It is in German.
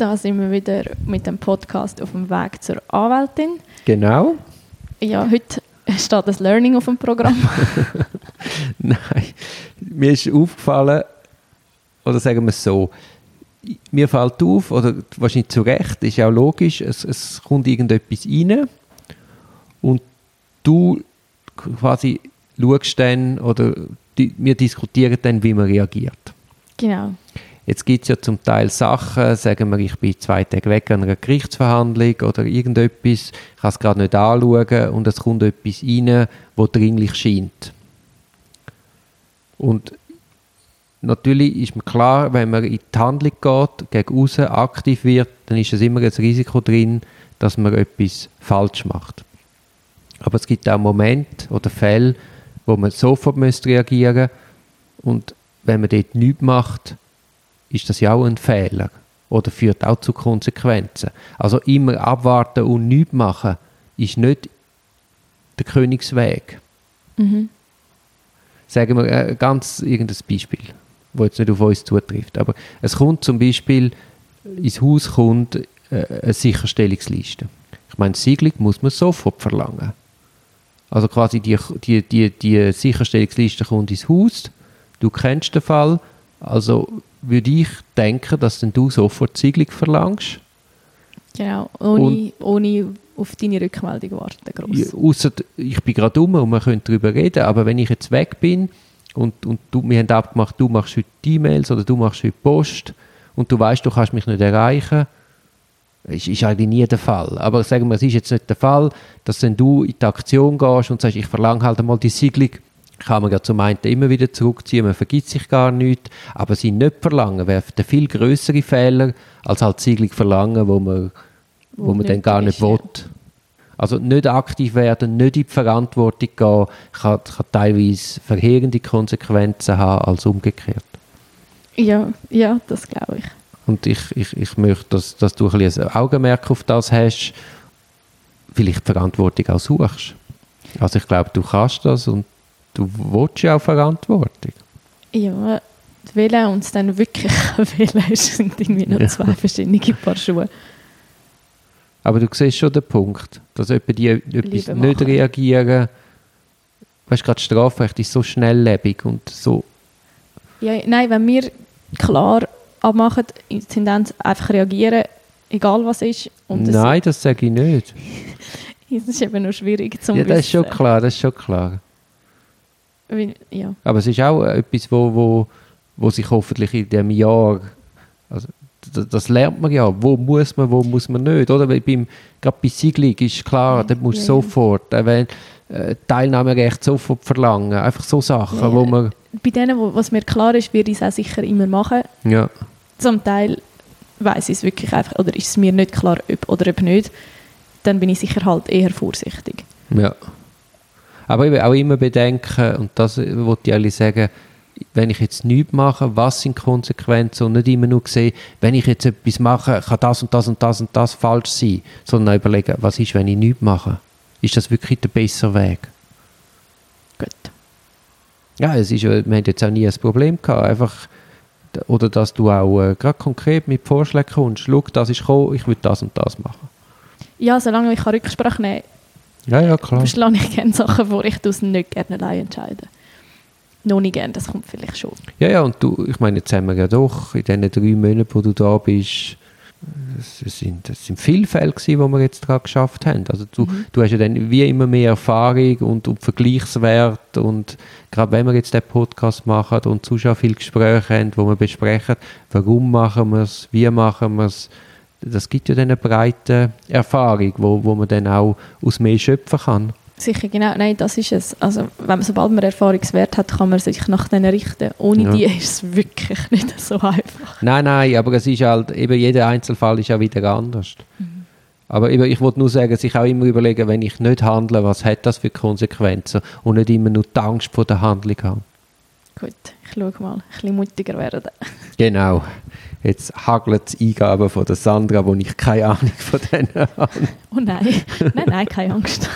Da sind wir wieder mit dem Podcast auf dem Weg zur Anwältin. Genau. Ja, heute steht das Learning auf dem Programm. Nein, mir ist aufgefallen, oder sagen wir es so, mir fällt auf, oder wahrscheinlich zu Recht, ist ja auch logisch, es, es kommt irgendetwas rein und du quasi schaust dann, oder die, wir diskutieren dann, wie man reagiert. Genau. Jetzt gibt es ja zum Teil Sachen, sagen wir, ich bin zwei Tage weg an einer Gerichtsverhandlung oder irgendetwas, ich kann es gerade nicht anschauen und es kommt etwas rein, wo dringlich scheint. Und natürlich ist mir klar, wenn man in die Handlung geht, gegen außen aktiv wird, dann ist es immer ein Risiko drin, dass man etwas falsch macht. Aber es gibt auch Momente oder Fälle, wo man sofort reagieren müsste und wenn man dort nichts macht, ist das ja auch ein Fehler oder führt auch zu Konsequenzen. Also immer abwarten und nichts machen ist nicht der Königsweg. Mhm. Sagen wir äh, ganz irgendein Beispiel, wo jetzt nicht auf uns zutrifft. Aber es kommt zum Beispiel ins Haus kommt äh, eine Sicherstellungsliste. Ich meine, Siegelung muss man sofort verlangen. Also quasi die, die, die, die Sicherstellungsliste kommt ins Haus, du kennst den Fall, also würde ich denken, dass dann du sofort Siegelung verlangst. Genau, ohne, ohne auf deine Rückmeldung warten. Gross. Ausser, ich bin gerade um und wir können darüber reden, aber wenn ich jetzt weg bin und, und du, wir haben abgemacht, du machst heute E-Mails oder du machst heute Post und du weißt, du kannst mich nicht erreichen, ist, ist eigentlich nie der Fall. Aber sagen wir, es ist jetzt nicht der Fall, dass wenn du in die Aktion gehst und sagst, ich verlange halt einmal die Siegelung, kann man ja zum einen immer wieder zurückziehen, man vergibt sich gar nichts, aber sie nicht verlangen, wäre der viel größere Fehler, als halt Siegelung verlangen, wo man, wo, wo man dann gar nicht ist, will. Ja. Also nicht aktiv werden, nicht in die Verantwortung gehen, kann, kann teilweise verheerende Konsequenzen haben als umgekehrt. Ja, ja, das glaube ich. Und ich, ich, ich möchte, dass, dass du ein, bisschen ein Augenmerk auf das hast, vielleicht die Verantwortung auch suchst. Also ich glaube, du kannst das und du willst ja auch Verantwortung. Ja, Wählen und es dann wirklich wählen sind irgendwie noch ja. zwei verschiedene Paar Schuhe. Aber du siehst schon den Punkt, dass jemand die etwas nicht reagieren, weißt du, gerade Strafrecht ist so schnelllebig und so... Ja, nein, wenn wir klar abmachen, in Tendenz einfach reagieren, egal was ist. Und nein, das sage ich nicht. das ist eben noch schwierig zu Ja, das ist schon klar, das ist schon klar. Ja. Aber es ist auch etwas, wo, wo, wo sich hoffentlich in diesem Jahr, also das, das, lernt man ja, wo muss man, wo muss man nicht, oder? Weil beim, gerade bei Siegelung ist klar, ja, da musst du ja, sofort, äh, wenn, äh, Teilnahmerecht sofort verlangen, einfach so Sachen, ja, wo man... Bei denen, wo, was mir klar ist, würde ich es auch sicher immer machen. Ja. Zum Teil weiß ich es wirklich einfach, oder ist es mir nicht klar, ob oder ob nicht, dann bin ich sicher halt eher vorsichtig. Ja. Aber ich will auch immer bedenken, und das wollte ich ehrlich sagen, wenn ich jetzt nichts mache, was sind Konsequenzen und nicht immer nur sehen, wenn ich jetzt etwas mache, kann das und das und das und das falsch sein, sondern überlegen, was ist, wenn ich nichts mache? Ist das wirklich der bessere Weg? Gut. Ja, es ist, wir haben jetzt auch nie ein Problem gehabt, einfach, oder dass du auch äh, gerade konkret mit Vorschlägen kommst, schau, das ist gekommen, ich will das und das machen. Ja, solange ich Rücksprache nehmen ja, ja, klar. Verschlage ich gerne Sachen vor, ich es nicht gerne allein entscheiden. Noch nicht gerne, das kommt vielleicht schon. Ja, ja, und du, ich meine, jetzt haben wir ja doch in diesen drei Monaten, wo du da bist, es sind, es sind viele Fälle gewesen, die wir jetzt daran geschafft haben. Also du, mhm. du hast ja dann wie immer mehr Erfahrung und, und Vergleichswert und gerade wenn wir jetzt den Podcast machen und zu viele Gespräche haben, wo wir besprechen, warum machen wir es, wie machen wir es, das gibt ja dann eine breite Erfahrung, wo, wo man dann auch aus mehr schöpfen kann. Sicher, genau. Nein, das ist es. Also, wenn man, sobald man Erfahrungswert hat, kann man sich nach denen richten. Ohne ja. die ist es wirklich nicht so einfach. Nein, nein, aber es ist halt, eben jeder Einzelfall ist auch wieder anders. Mhm. Aber eben, ich wollte nur sagen, sich auch immer überlegen, wenn ich nicht handle, was hat das für Konsequenzen und nicht immer nur die Angst vor der Handlung haben. Gut, ich schaue mal, ein bisschen mutiger werden. Genau. Jetzt hagelt es Eingaben von der Sandra, wo ich keine Ahnung von denen habe. Oh nein, nein, nein, keine Angst.